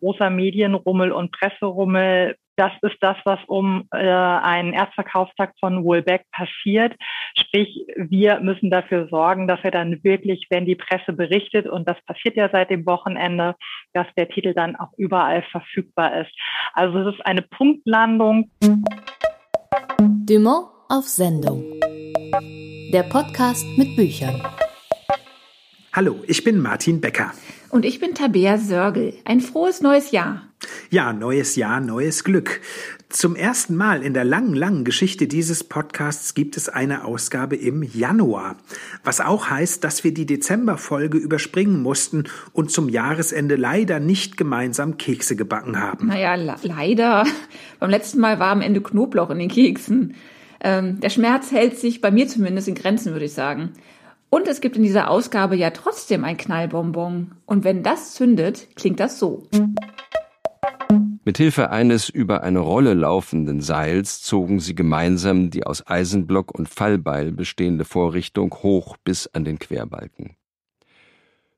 Großer Medienrummel und Presserummel das ist das, was um äh, einen Erstverkaufstag von Woolbeck passiert. Sprich, wir müssen dafür sorgen, dass er dann wirklich, wenn die Presse berichtet, und das passiert ja seit dem Wochenende, dass der Titel dann auch überall verfügbar ist. Also es ist eine Punktlandung. Dumont auf Sendung. Der Podcast mit Büchern. Hallo, ich bin Martin Becker. Und ich bin Tabea Sörgel. Ein frohes neues Jahr. Ja, neues Jahr, neues Glück. Zum ersten Mal in der langen, langen Geschichte dieses Podcasts gibt es eine Ausgabe im Januar. Was auch heißt, dass wir die Dezemberfolge überspringen mussten und zum Jahresende leider nicht gemeinsam Kekse gebacken haben. Naja, leider. Beim letzten Mal war am Ende Knoblauch in den Keksen. Ähm, der Schmerz hält sich bei mir zumindest in Grenzen, würde ich sagen. Und es gibt in dieser Ausgabe ja trotzdem ein Knallbonbon. Und wenn das zündet, klingt das so. Mithilfe eines über eine Rolle laufenden Seils zogen sie gemeinsam die aus Eisenblock und Fallbeil bestehende Vorrichtung hoch bis an den Querbalken.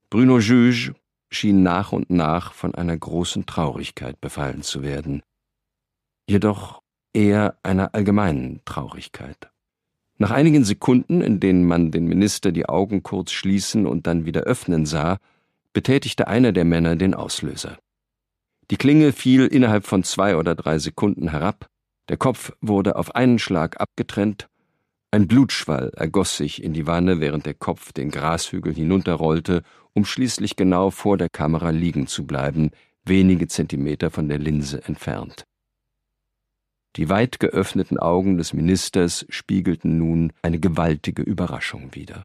Bruno Juge schien nach und nach von einer großen Traurigkeit befallen zu werden, jedoch eher einer allgemeinen Traurigkeit. Nach einigen Sekunden, in denen man den Minister die Augen kurz schließen und dann wieder öffnen sah, betätigte einer der Männer den Auslöser. Die Klinge fiel innerhalb von zwei oder drei Sekunden herab, der Kopf wurde auf einen Schlag abgetrennt, ein Blutschwall ergoss sich in die Wanne, während der Kopf den Grashügel hinunterrollte, um schließlich genau vor der Kamera liegen zu bleiben, wenige Zentimeter von der Linse entfernt. Die weit geöffneten Augen des Ministers spiegelten nun eine gewaltige Überraschung wider.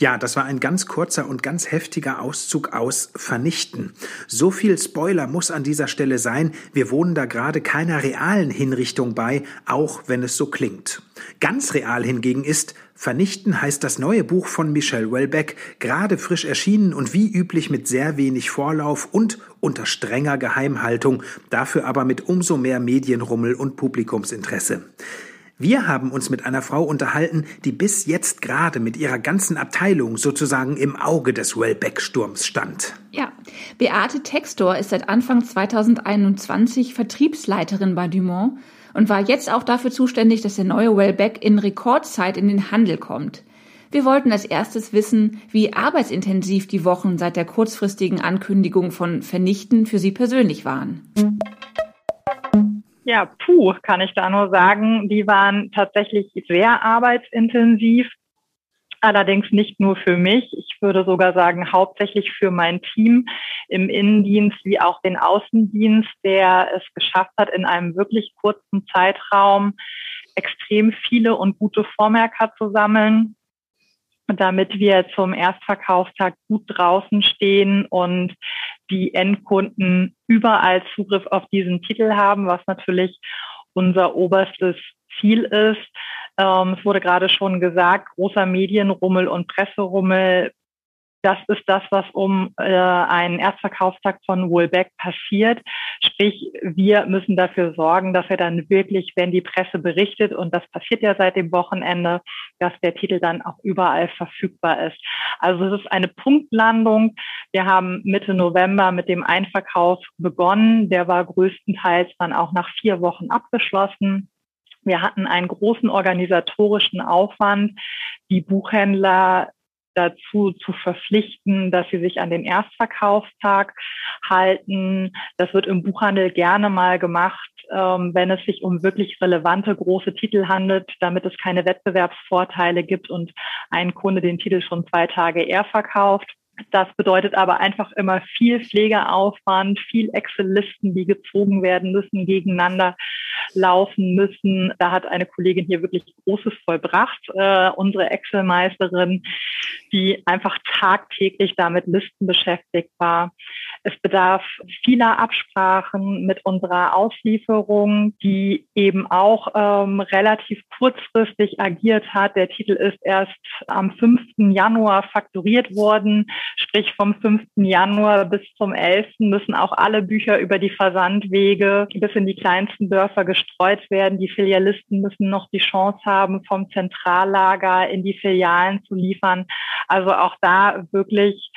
Ja, das war ein ganz kurzer und ganz heftiger Auszug aus Vernichten. So viel Spoiler muss an dieser Stelle sein, wir wohnen da gerade keiner realen Hinrichtung bei, auch wenn es so klingt. Ganz real hingegen ist, Vernichten heißt das neue Buch von Michel Welbeck, gerade frisch erschienen und wie üblich mit sehr wenig Vorlauf und unter strenger Geheimhaltung, dafür aber mit umso mehr Medienrummel und Publikumsinteresse. Wir haben uns mit einer Frau unterhalten, die bis jetzt gerade mit ihrer ganzen Abteilung sozusagen im Auge des Wellbeck-Sturms stand. Ja, Beate Textor ist seit Anfang 2021 Vertriebsleiterin bei Dumont und war jetzt auch dafür zuständig, dass der neue Wellbeck in Rekordzeit in den Handel kommt. Wir wollten als erstes wissen, wie arbeitsintensiv die Wochen seit der kurzfristigen Ankündigung von Vernichten für Sie persönlich waren. Ja, puh, kann ich da nur sagen. Die waren tatsächlich sehr arbeitsintensiv. Allerdings nicht nur für mich. Ich würde sogar sagen, hauptsächlich für mein Team im Innendienst wie auch den Außendienst, der es geschafft hat, in einem wirklich kurzen Zeitraum extrem viele und gute Vormerker zu sammeln damit wir zum Erstverkaufstag gut draußen stehen und die Endkunden überall Zugriff auf diesen Titel haben, was natürlich unser oberstes Ziel ist. Ähm, es wurde gerade schon gesagt, großer Medienrummel und Presserummel das ist das, was um äh, einen Erstverkaufstag von Woolbeck passiert. Sprich, wir müssen dafür sorgen, dass er dann wirklich, wenn die Presse berichtet, und das passiert ja seit dem Wochenende, dass der Titel dann auch überall verfügbar ist. Also es ist eine Punktlandung. Wir haben Mitte November mit dem Einverkauf begonnen. Der war größtenteils dann auch nach vier Wochen abgeschlossen. Wir hatten einen großen organisatorischen Aufwand. Die Buchhändler dazu zu verpflichten, dass sie sich an den Erstverkaufstag halten. Das wird im Buchhandel gerne mal gemacht, ähm, wenn es sich um wirklich relevante große Titel handelt, damit es keine Wettbewerbsvorteile gibt und ein Kunde den Titel schon zwei Tage eher verkauft. Das bedeutet aber einfach immer viel Pflegeaufwand, viel Excel-Listen, die gezogen werden müssen, gegeneinander laufen müssen. Da hat eine Kollegin hier wirklich Großes vollbracht, äh, unsere Excel-Meisterin, die einfach tagtäglich damit Listen beschäftigt war. Es bedarf vieler Absprachen mit unserer Auslieferung, die eben auch ähm, relativ kurzfristig agiert hat. Der Titel ist erst am 5. Januar fakturiert worden. Sprich, vom 5. Januar bis zum 11. müssen auch alle Bücher über die Versandwege bis in die kleinsten Dörfer gestreut werden. Die Filialisten müssen noch die Chance haben, vom Zentrallager in die Filialen zu liefern. Also auch da wirklich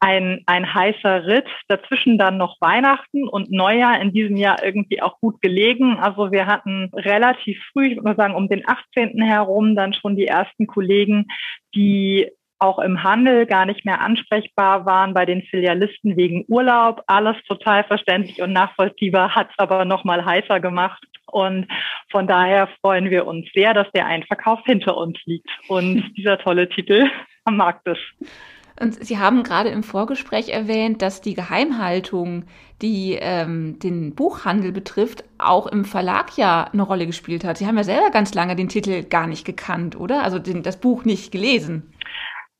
ein, ein heißer Ritt. Dazwischen dann noch Weihnachten und Neujahr in diesem Jahr irgendwie auch gut gelegen. Also wir hatten relativ früh, ich würde mal sagen um den 18. herum, dann schon die ersten Kollegen, die auch im Handel gar nicht mehr ansprechbar waren bei den Filialisten wegen Urlaub. Alles total verständlich und nachvollziehbar, hat es aber noch mal heißer gemacht. Und von daher freuen wir uns sehr, dass der Einverkauf hinter uns liegt und dieser tolle Titel am Markt ist. Und Sie haben gerade im Vorgespräch erwähnt, dass die Geheimhaltung, die ähm, den Buchhandel betrifft, auch im Verlag ja eine Rolle gespielt hat. Sie haben ja selber ganz lange den Titel gar nicht gekannt, oder? Also den, das Buch nicht gelesen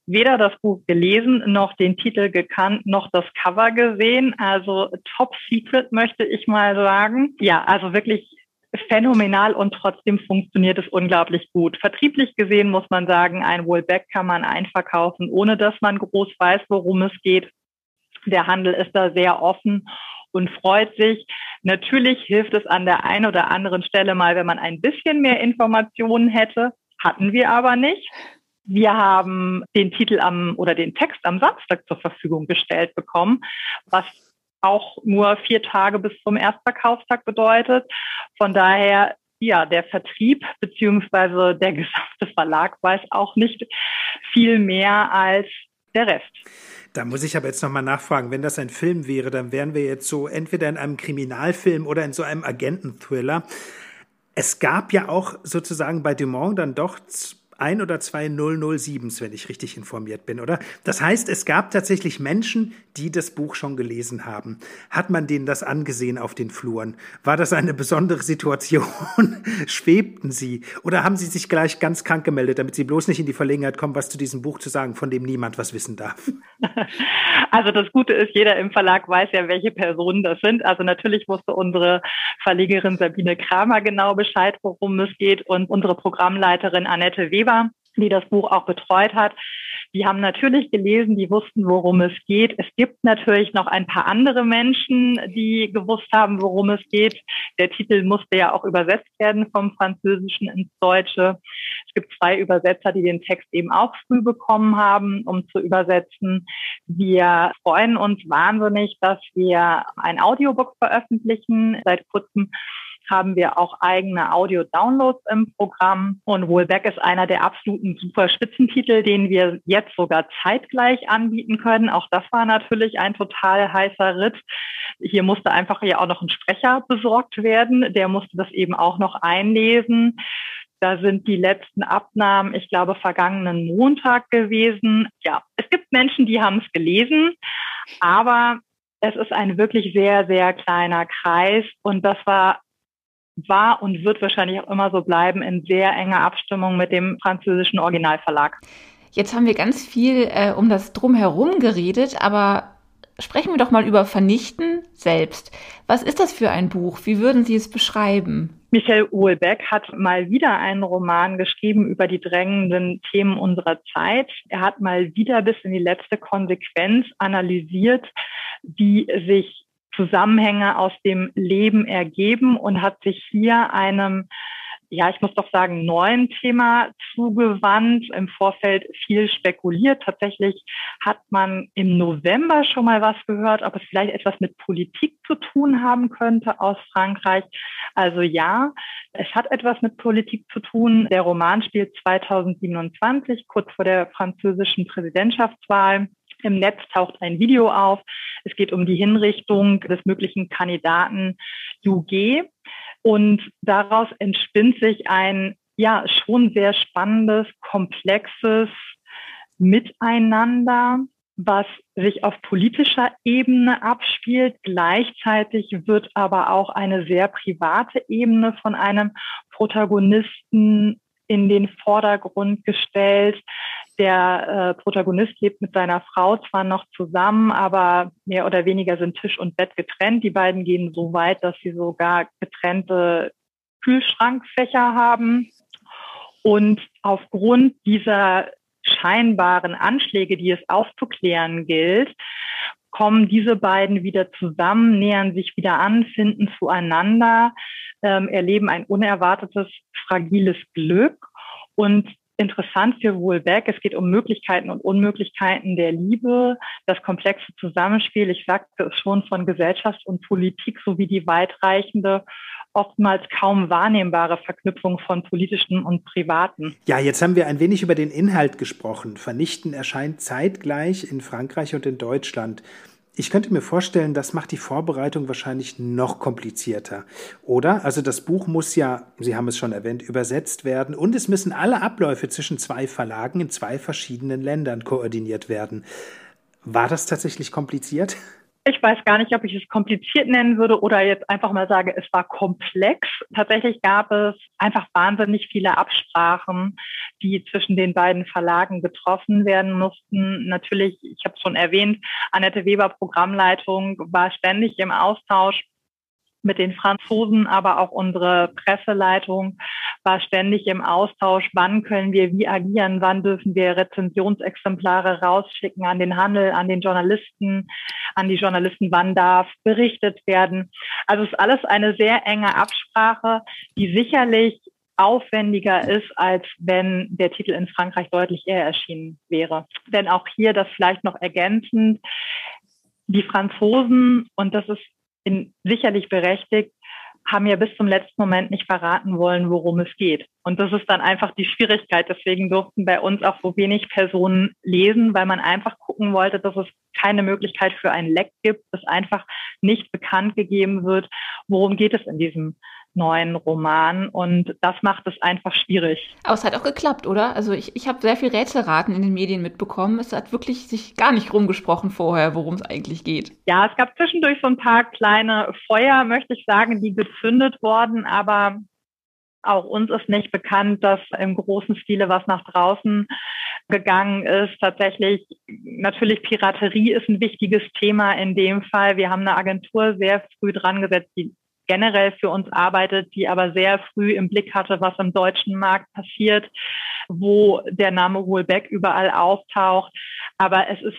weder das Buch gelesen, noch den Titel gekannt, noch das Cover gesehen. Also top secret möchte ich mal sagen. Ja, also wirklich phänomenal und trotzdem funktioniert es unglaublich gut. Vertrieblich gesehen muss man sagen, ein Wallback kann man einverkaufen, ohne dass man groß weiß, worum es geht. Der Handel ist da sehr offen und freut sich. Natürlich hilft es an der einen oder anderen Stelle mal, wenn man ein bisschen mehr Informationen hätte. Hatten wir aber nicht. Wir haben den Titel am oder den Text am Samstag zur Verfügung gestellt bekommen, was auch nur vier Tage bis zum Erstverkaufstag bedeutet. Von daher, ja, der Vertrieb beziehungsweise der gesamte Verlag weiß auch nicht viel mehr als der Rest. Da muss ich aber jetzt nochmal nachfragen, wenn das ein Film wäre, dann wären wir jetzt so entweder in einem Kriminalfilm oder in so einem Agententhriller. Es gab ja auch sozusagen bei Dumont dann doch ein oder zwei 007s, wenn ich richtig informiert bin, oder? Das heißt, es gab tatsächlich Menschen, die das Buch schon gelesen haben. Hat man denen das angesehen auf den Fluren? War das eine besondere Situation? Schwebten sie? Oder haben sie sich gleich ganz krank gemeldet, damit sie bloß nicht in die Verlegenheit kommen, was zu diesem Buch zu sagen, von dem niemand was wissen darf? Also das Gute ist, jeder im Verlag weiß ja, welche Personen das sind. Also natürlich wusste unsere Verlegerin Sabine Kramer genau Bescheid, worum es geht und unsere Programmleiterin Annette Weber Weber, die das Buch auch betreut hat. Die haben natürlich gelesen, die wussten, worum es geht. Es gibt natürlich noch ein paar andere Menschen, die gewusst haben, worum es geht. Der Titel musste ja auch übersetzt werden vom Französischen ins Deutsche. Es gibt zwei Übersetzer, die den Text eben auch früh bekommen haben, um zu übersetzen. Wir freuen uns wahnsinnig, dass wir ein Audiobook veröffentlichen. Seit kurzem haben wir auch eigene Audio-Downloads im Programm. Und Wohlbeck ist einer der absoluten super Spitzentitel, den wir jetzt sogar zeitgleich anbieten können. Auch das war natürlich ein total heißer Ritt. Hier musste einfach ja auch noch ein Sprecher besorgt werden. Der musste das eben auch noch einlesen. Da sind die letzten Abnahmen, ich glaube, vergangenen Montag gewesen. Ja, es gibt Menschen, die haben es gelesen, aber es ist ein wirklich sehr, sehr kleiner Kreis. Und das war war und wird wahrscheinlich auch immer so bleiben in sehr enger Abstimmung mit dem französischen Originalverlag. Jetzt haben wir ganz viel äh, um das Drumherum geredet, aber sprechen wir doch mal über Vernichten selbst. Was ist das für ein Buch? Wie würden Sie es beschreiben? Michael Uhlbeck hat mal wieder einen Roman geschrieben über die drängenden Themen unserer Zeit. Er hat mal wieder bis in die letzte Konsequenz analysiert, wie sich Zusammenhänge aus dem Leben ergeben und hat sich hier einem ja, ich muss doch sagen, neuen Thema zugewandt, im Vorfeld viel spekuliert. Tatsächlich hat man im November schon mal was gehört, ob es vielleicht etwas mit Politik zu tun haben könnte aus Frankreich. Also ja, es hat etwas mit Politik zu tun. Der Roman spielt 2027, kurz vor der französischen Präsidentschaftswahl. Im Netz taucht ein Video auf. Es geht um die Hinrichtung des möglichen Kandidaten UG. Und daraus entspinnt sich ein ja schon sehr spannendes, komplexes Miteinander, was sich auf politischer Ebene abspielt. Gleichzeitig wird aber auch eine sehr private Ebene von einem Protagonisten in den Vordergrund gestellt. Der äh, Protagonist lebt mit seiner Frau zwar noch zusammen, aber mehr oder weniger sind Tisch und Bett getrennt. Die beiden gehen so weit, dass sie sogar getrennte Kühlschrankfächer haben. Und aufgrund dieser scheinbaren Anschläge, die es aufzuklären gilt, kommen diese beiden wieder zusammen, nähern sich wieder an, finden zueinander, ähm, erleben ein unerwartetes, fragiles Glück. Und interessant für Woolbeck. Es geht um Möglichkeiten und Unmöglichkeiten der Liebe, das komplexe Zusammenspiel. Ich sagte es schon von Gesellschaft und Politik sowie die weitreichende oftmals kaum wahrnehmbare Verknüpfung von politischen und privaten. Ja, jetzt haben wir ein wenig über den Inhalt gesprochen. Vernichten erscheint zeitgleich in Frankreich und in Deutschland. Ich könnte mir vorstellen, das macht die Vorbereitung wahrscheinlich noch komplizierter. Oder? Also das Buch muss ja, Sie haben es schon erwähnt, übersetzt werden und es müssen alle Abläufe zwischen zwei Verlagen in zwei verschiedenen Ländern koordiniert werden. War das tatsächlich kompliziert? Ich weiß gar nicht, ob ich es kompliziert nennen würde oder jetzt einfach mal sage, es war komplex. Tatsächlich gab es einfach wahnsinnig viele Absprachen, die zwischen den beiden Verlagen getroffen werden mussten. Natürlich, ich habe es schon erwähnt, Annette Weber Programmleitung war ständig im Austausch mit den Franzosen, aber auch unsere Presseleitung war ständig im Austausch. Wann können wir wie agieren? Wann dürfen wir Rezensionsexemplare rausschicken an den Handel, an den Journalisten, an die Journalisten? Wann darf berichtet werden? Also es ist alles eine sehr enge Absprache, die sicherlich aufwendiger ist, als wenn der Titel in Frankreich deutlich eher erschienen wäre. Denn auch hier das vielleicht noch ergänzend, die Franzosen, und das ist in, sicherlich berechtigt, haben ja bis zum letzten Moment nicht verraten wollen, worum es geht. Und das ist dann einfach die Schwierigkeit. Deswegen durften bei uns auch so wenig Personen lesen, weil man einfach gucken wollte, dass es keine Möglichkeit für ein Leck gibt, dass einfach nicht bekannt gegeben wird, worum geht es in diesem neuen Roman und das macht es einfach schwierig. Aber es hat auch geklappt, oder? Also ich, ich habe sehr viel Rätselraten in den Medien mitbekommen. Es hat wirklich sich gar nicht rumgesprochen vorher, worum es eigentlich geht. Ja, es gab zwischendurch so ein paar kleine Feuer, möchte ich sagen, die gezündet wurden, aber auch uns ist nicht bekannt, dass im großen Stile was nach draußen gegangen ist. Tatsächlich, natürlich Piraterie ist ein wichtiges Thema in dem Fall. Wir haben eine Agentur sehr früh dran gesetzt, die generell für uns arbeitet, die aber sehr früh im Blick hatte, was im deutschen Markt passiert, wo der Name Wohlbeck überall auftaucht. Aber es ist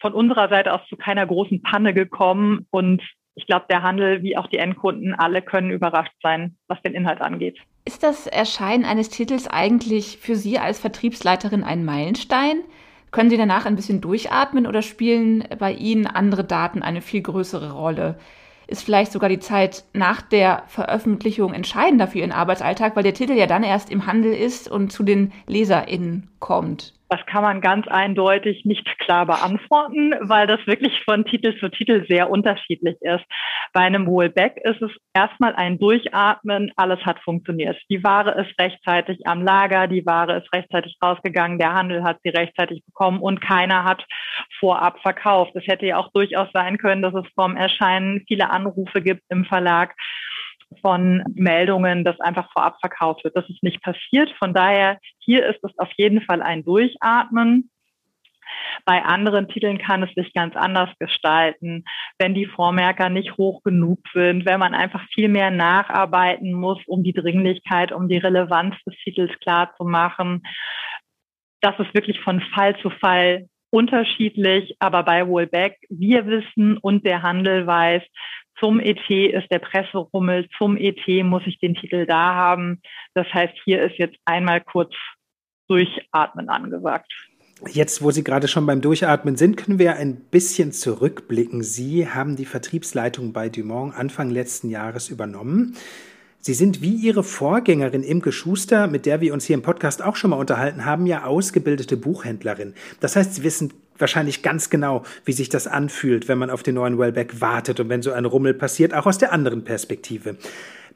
von unserer Seite aus zu keiner großen Panne gekommen und ich glaube, der Handel wie auch die Endkunden alle können überrascht sein, was den Inhalt angeht. Ist das Erscheinen eines Titels eigentlich für Sie als Vertriebsleiterin ein Meilenstein? Können Sie danach ein bisschen durchatmen oder spielen bei Ihnen andere Daten eine viel größere Rolle? Ist vielleicht sogar die Zeit nach der Veröffentlichung entscheidender für Ihren Arbeitsalltag, weil der Titel ja dann erst im Handel ist und zu den LeserInnen kommt. Das kann man ganz eindeutig nicht klar beantworten, weil das wirklich von Titel zu Titel sehr unterschiedlich ist. Bei einem Wohlbeck ist es erstmal ein Durchatmen, alles hat funktioniert. Die Ware ist rechtzeitig am Lager, die Ware ist rechtzeitig rausgegangen, der Handel hat sie rechtzeitig bekommen und keiner hat vorab verkauft. Es hätte ja auch durchaus sein können, dass es vom Erscheinen viele Anrufe gibt im Verlag von Meldungen, dass einfach vorab verkauft wird. Das ist nicht passiert. Von daher, hier ist es auf jeden Fall ein Durchatmen. Bei anderen Titeln kann es sich ganz anders gestalten, wenn die Vormerker nicht hoch genug sind, wenn man einfach viel mehr nacharbeiten muss, um die Dringlichkeit, um die Relevanz des Titels klar zu machen. Das ist wirklich von Fall zu Fall unterschiedlich, aber bei Wohlbeck, wir wissen und der Handel weiß, zum ET ist der Presserummel, zum ET muss ich den Titel da haben. Das heißt, hier ist jetzt einmal kurz durchatmen angesagt. Jetzt, wo Sie gerade schon beim Durchatmen sind, können wir ein bisschen zurückblicken. Sie haben die Vertriebsleitung bei Dumont Anfang letzten Jahres übernommen. Sie sind wie Ihre Vorgängerin Imke Schuster, mit der wir uns hier im Podcast auch schon mal unterhalten haben, ja ausgebildete Buchhändlerin. Das heißt, Sie wissen wahrscheinlich ganz genau, wie sich das anfühlt, wenn man auf den neuen Wellback wartet und wenn so ein Rummel passiert, auch aus der anderen Perspektive.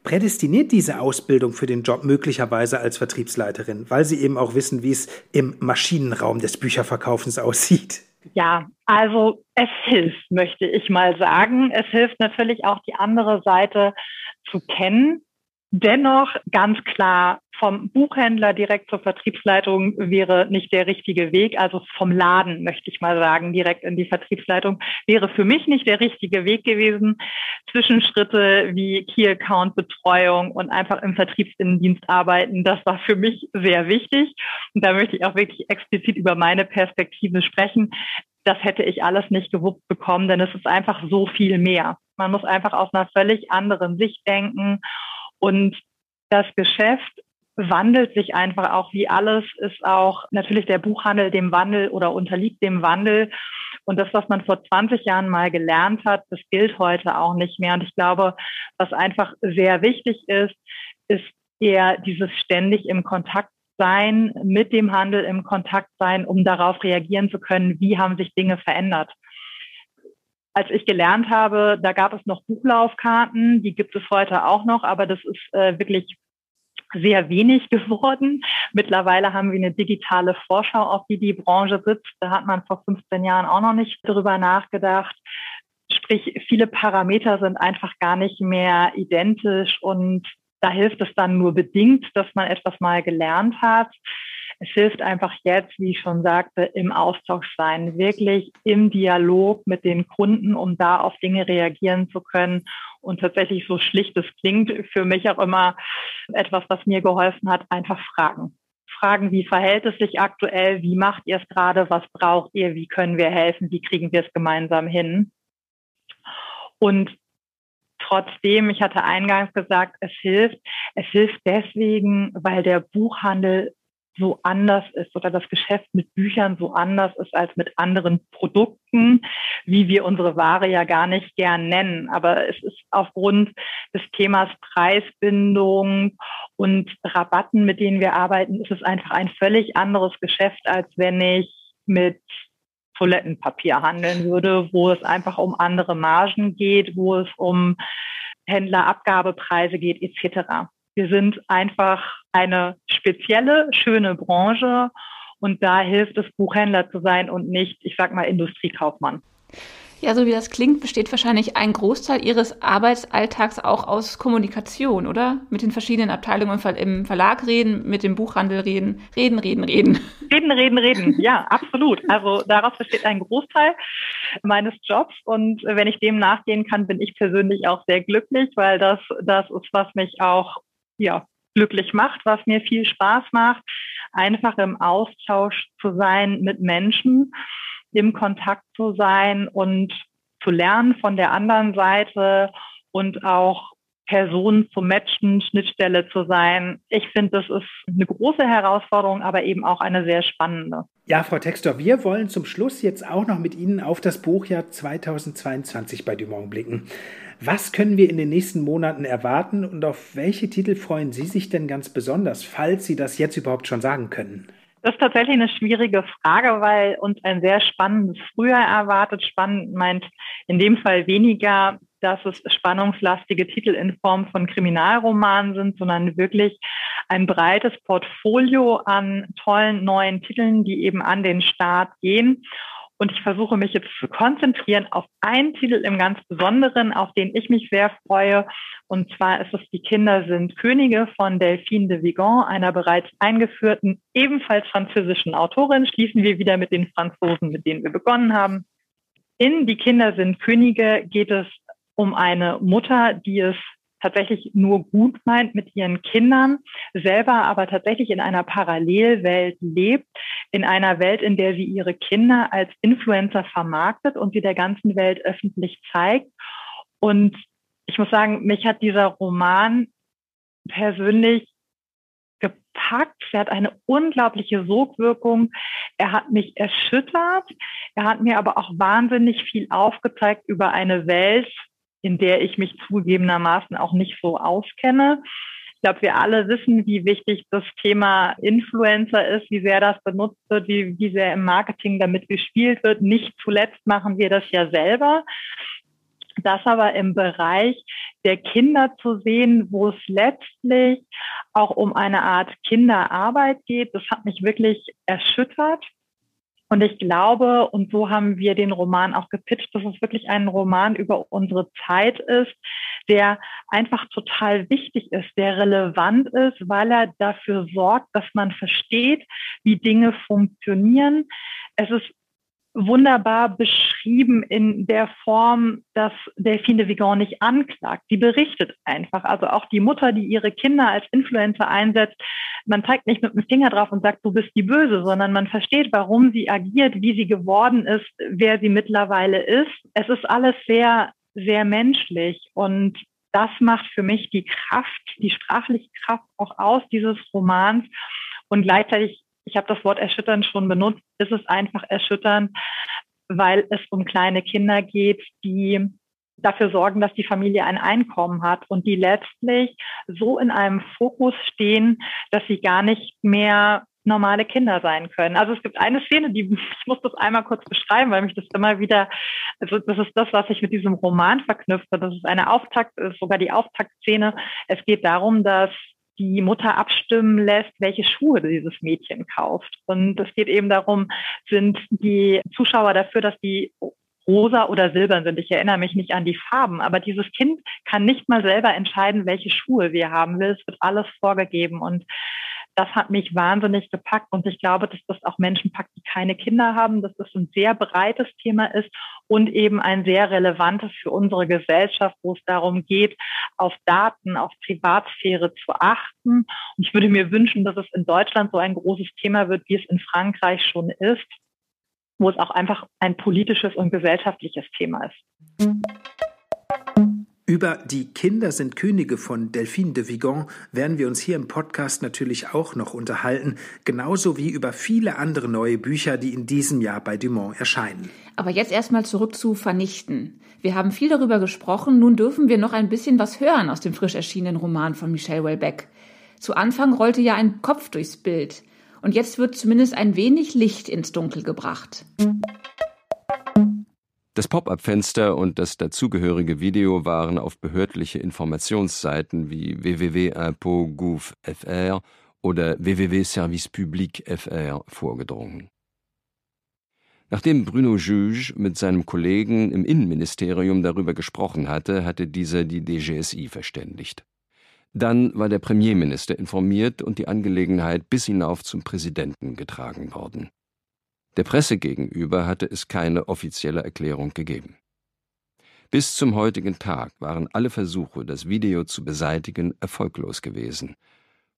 Prädestiniert diese Ausbildung für den Job möglicherweise als Vertriebsleiterin, weil Sie eben auch wissen, wie es im Maschinenraum des Bücherverkaufens aussieht? Ja, also es hilft, möchte ich mal sagen. Es hilft natürlich auch die andere Seite zu kennen Dennoch ganz klar, vom Buchhändler direkt zur Vertriebsleitung wäre nicht der richtige Weg. Also vom Laden, möchte ich mal sagen, direkt in die Vertriebsleitung wäre für mich nicht der richtige Weg gewesen. Zwischenschritte wie Key Account Betreuung und einfach im Vertriebsinnendienst arbeiten, das war für mich sehr wichtig. Und da möchte ich auch wirklich explizit über meine Perspektive sprechen. Das hätte ich alles nicht gewuppt bekommen, denn es ist einfach so viel mehr. Man muss einfach aus einer völlig anderen Sicht denken und das Geschäft wandelt sich einfach auch wie alles, ist auch natürlich der Buchhandel dem Wandel oder unterliegt dem Wandel. Und das, was man vor 20 Jahren mal gelernt hat, das gilt heute auch nicht mehr. Und ich glaube, was einfach sehr wichtig ist, ist eher dieses ständig im Kontakt sein, mit dem Handel im Kontakt sein, um darauf reagieren zu können, wie haben sich Dinge verändert. Als ich gelernt habe, da gab es noch Buchlaufkarten, die gibt es heute auch noch, aber das ist äh, wirklich sehr wenig geworden. Mittlerweile haben wir eine digitale Vorschau, auf die die Branche sitzt. Da hat man vor 15 Jahren auch noch nicht darüber nachgedacht. Sprich, viele Parameter sind einfach gar nicht mehr identisch und da hilft es dann nur bedingt, dass man etwas mal gelernt hat. Es hilft einfach jetzt, wie ich schon sagte, im Austausch sein, wirklich im Dialog mit den Kunden, um da auf Dinge reagieren zu können. Und tatsächlich so schlicht es klingt, für mich auch immer etwas, was mir geholfen hat, einfach fragen. Fragen, wie verhält es sich aktuell? Wie macht ihr es gerade? Was braucht ihr? Wie können wir helfen? Wie kriegen wir es gemeinsam hin? Und trotzdem, ich hatte eingangs gesagt, es hilft. Es hilft deswegen, weil der Buchhandel so anders ist oder das Geschäft mit Büchern so anders ist als mit anderen Produkten, wie wir unsere Ware ja gar nicht gern nennen. Aber es ist aufgrund des Themas Preisbindung und Rabatten, mit denen wir arbeiten, ist es einfach ein völlig anderes Geschäft, als wenn ich mit Toilettenpapier handeln würde, wo es einfach um andere Margen geht, wo es um Händlerabgabepreise geht, etc. Wir sind einfach eine spezielle, schöne Branche und da hilft es, Buchhändler zu sein und nicht, ich sag mal, Industriekaufmann. Ja, so wie das klingt, besteht wahrscheinlich ein Großteil Ihres Arbeitsalltags auch aus Kommunikation, oder? Mit den verschiedenen Abteilungen im Verlag reden, mit dem Buchhandel reden, reden, reden, reden. Reden, reden, reden. Ja, absolut. Also daraus besteht ein Großteil meines Jobs und wenn ich dem nachgehen kann, bin ich persönlich auch sehr glücklich, weil das, das ist, was mich auch, ja, glücklich macht, was mir viel Spaß macht, einfach im Austausch zu sein mit Menschen im Kontakt zu sein und zu lernen von der anderen Seite und auch Personen zu matchen, Schnittstelle zu sein. Ich finde, das ist eine große Herausforderung, aber eben auch eine sehr spannende. Ja, Frau Textor, wir wollen zum Schluss jetzt auch noch mit Ihnen auf das Buchjahr 2022 bei Dumont blicken. Was können wir in den nächsten Monaten erwarten und auf welche Titel freuen Sie sich denn ganz besonders, falls Sie das jetzt überhaupt schon sagen können? Das ist tatsächlich eine schwierige Frage, weil uns ein sehr spannendes Frühjahr erwartet. Spannend meint in dem Fall weniger, dass es spannungslastige Titel in Form von Kriminalromanen sind, sondern wirklich ein breites Portfolio an tollen neuen Titeln, die eben an den Start gehen. Und ich versuche mich jetzt zu konzentrieren auf einen Titel im ganz Besonderen, auf den ich mich sehr freue. Und zwar ist es Die Kinder sind Könige von Delphine de Vigan, einer bereits eingeführten, ebenfalls französischen Autorin. Schließen wir wieder mit den Franzosen, mit denen wir begonnen haben. In Die Kinder sind Könige geht es um eine Mutter, die es tatsächlich nur gut meint mit ihren Kindern, selber aber tatsächlich in einer Parallelwelt lebt, in einer Welt, in der sie ihre Kinder als Influencer vermarktet und sie der ganzen Welt öffentlich zeigt. Und ich muss sagen, mich hat dieser Roman persönlich gepackt. Er hat eine unglaubliche Sogwirkung. Er hat mich erschüttert. Er hat mir aber auch wahnsinnig viel aufgezeigt über eine Welt, in der ich mich zugegebenermaßen auch nicht so auskenne. Ich glaube, wir alle wissen, wie wichtig das Thema Influencer ist, wie sehr das benutzt wird, wie, wie sehr im Marketing damit gespielt wird. Nicht zuletzt machen wir das ja selber. Das aber im Bereich der Kinder zu sehen, wo es letztlich auch um eine Art Kinderarbeit geht, das hat mich wirklich erschüttert. Und ich glaube, und so haben wir den Roman auch gepitcht, dass es wirklich ein Roman über unsere Zeit ist, der einfach total wichtig ist, der relevant ist, weil er dafür sorgt, dass man versteht, wie Dinge funktionieren. Es ist wunderbar beschrieben in der Form, dass Delphine de Vigan nicht anklagt. Die berichtet einfach. Also auch die Mutter, die ihre Kinder als Influencer einsetzt, man zeigt nicht mit dem Finger drauf und sagt, du bist die Böse, sondern man versteht, warum sie agiert, wie sie geworden ist, wer sie mittlerweile ist. Es ist alles sehr, sehr menschlich und das macht für mich die Kraft, die sprachliche Kraft auch aus dieses Romans. Und gleichzeitig, ich habe das Wort erschütternd schon benutzt, ist es einfach erschütternd, weil es um kleine Kinder geht, die dafür sorgen, dass die Familie ein Einkommen hat und die letztlich so in einem Fokus stehen, dass sie gar nicht mehr normale Kinder sein können. Also es gibt eine Szene, die ich muss das einmal kurz beschreiben, weil mich das immer wieder, also das ist das, was ich mit diesem Roman verknüpfe. Das ist eine Auftakt, ist sogar die Auftaktszene. Es geht darum, dass die Mutter abstimmen lässt, welche Schuhe dieses Mädchen kauft. Und es geht eben darum, sind die Zuschauer dafür, dass die rosa oder silbern sind. Ich erinnere mich nicht an die Farben, aber dieses Kind kann nicht mal selber entscheiden, welche Schuhe wir haben will. Es wird alles vorgegeben und das hat mich wahnsinnig gepackt und ich glaube, dass das auch Menschen packt, die keine Kinder haben, dass das ein sehr breites Thema ist und eben ein sehr relevantes für unsere Gesellschaft, wo es darum geht, auf Daten, auf Privatsphäre zu achten. Und ich würde mir wünschen, dass es in Deutschland so ein großes Thema wird, wie es in Frankreich schon ist, wo es auch einfach ein politisches und gesellschaftliches Thema ist. Über die Kinder sind Könige von Delphine de Vigan werden wir uns hier im Podcast natürlich auch noch unterhalten, genauso wie über viele andere neue Bücher, die in diesem Jahr bei Dumont erscheinen. Aber jetzt erstmal zurück zu Vernichten. Wir haben viel darüber gesprochen, nun dürfen wir noch ein bisschen was hören aus dem frisch erschienenen Roman von Michel Houellebecq. Zu Anfang rollte ja ein Kopf durchs Bild und jetzt wird zumindest ein wenig Licht ins Dunkel gebracht. Das Pop-up-Fenster und das dazugehörige Video waren auf behördliche Informationsseiten wie www.impôt.gouv.fr oder www.servicepublic.fr vorgedrungen. Nachdem Bruno Juge mit seinem Kollegen im Innenministerium darüber gesprochen hatte, hatte dieser die DGSI verständigt. Dann war der Premierminister informiert und die Angelegenheit bis hinauf zum Präsidenten getragen worden. Der Presse gegenüber hatte es keine offizielle Erklärung gegeben. Bis zum heutigen Tag waren alle Versuche, das Video zu beseitigen, erfolglos gewesen.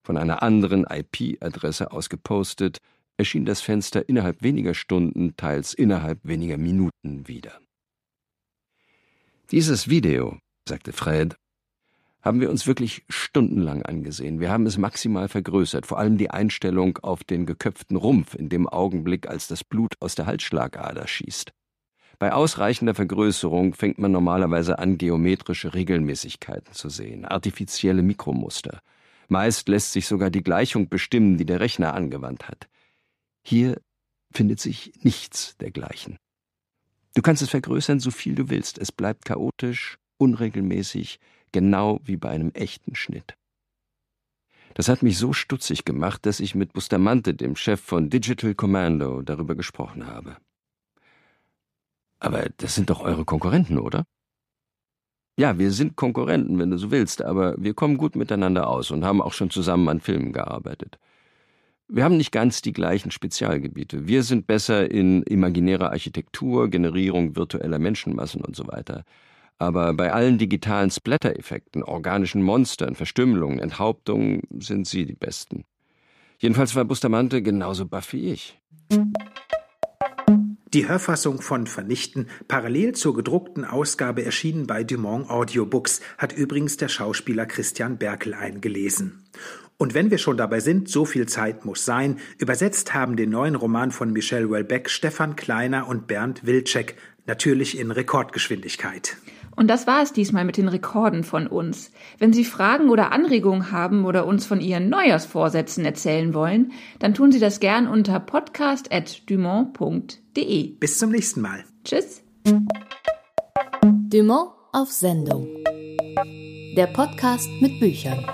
Von einer anderen IP-Adresse aus gepostet, erschien das Fenster innerhalb weniger Stunden, teils innerhalb weniger Minuten wieder. Dieses Video, sagte Fred, haben wir uns wirklich stundenlang angesehen. Wir haben es maximal vergrößert, vor allem die Einstellung auf den geköpften Rumpf in dem Augenblick, als das Blut aus der Halsschlagader schießt. Bei ausreichender Vergrößerung fängt man normalerweise an, geometrische Regelmäßigkeiten zu sehen, artifizielle Mikromuster. Meist lässt sich sogar die Gleichung bestimmen, die der Rechner angewandt hat. Hier findet sich nichts dergleichen. Du kannst es vergrößern, so viel du willst. Es bleibt chaotisch, unregelmäßig, genau wie bei einem echten Schnitt. Das hat mich so stutzig gemacht, dass ich mit Bustamante, dem Chef von Digital Commando, darüber gesprochen habe. Aber das sind doch eure Konkurrenten, oder? Ja, wir sind Konkurrenten, wenn du so willst, aber wir kommen gut miteinander aus und haben auch schon zusammen an Filmen gearbeitet. Wir haben nicht ganz die gleichen Spezialgebiete. Wir sind besser in imaginärer Architektur, Generierung virtueller Menschenmassen und so weiter. Aber bei allen digitalen Splatter-Effekten, organischen Monstern, Verstümmelungen, Enthauptungen sind Sie die Besten. Jedenfalls war Bustamante genauso baff wie ich. Die Hörfassung von Vernichten, parallel zur gedruckten Ausgabe erschienen bei Dumont Audiobooks, hat übrigens der Schauspieler Christian Berkel eingelesen. Und wenn wir schon dabei sind, so viel Zeit muss sein, übersetzt haben den neuen Roman von Michel Houellebecq Stefan Kleiner und Bernd Wilczek, natürlich in Rekordgeschwindigkeit. Und das war es diesmal mit den Rekorden von uns. Wenn Sie Fragen oder Anregungen haben oder uns von Ihren Neujahrsvorsätzen erzählen wollen, dann tun Sie das gern unter podcast.dumont.de. Bis zum nächsten Mal. Tschüss. Dumont auf Sendung. Der Podcast mit Büchern.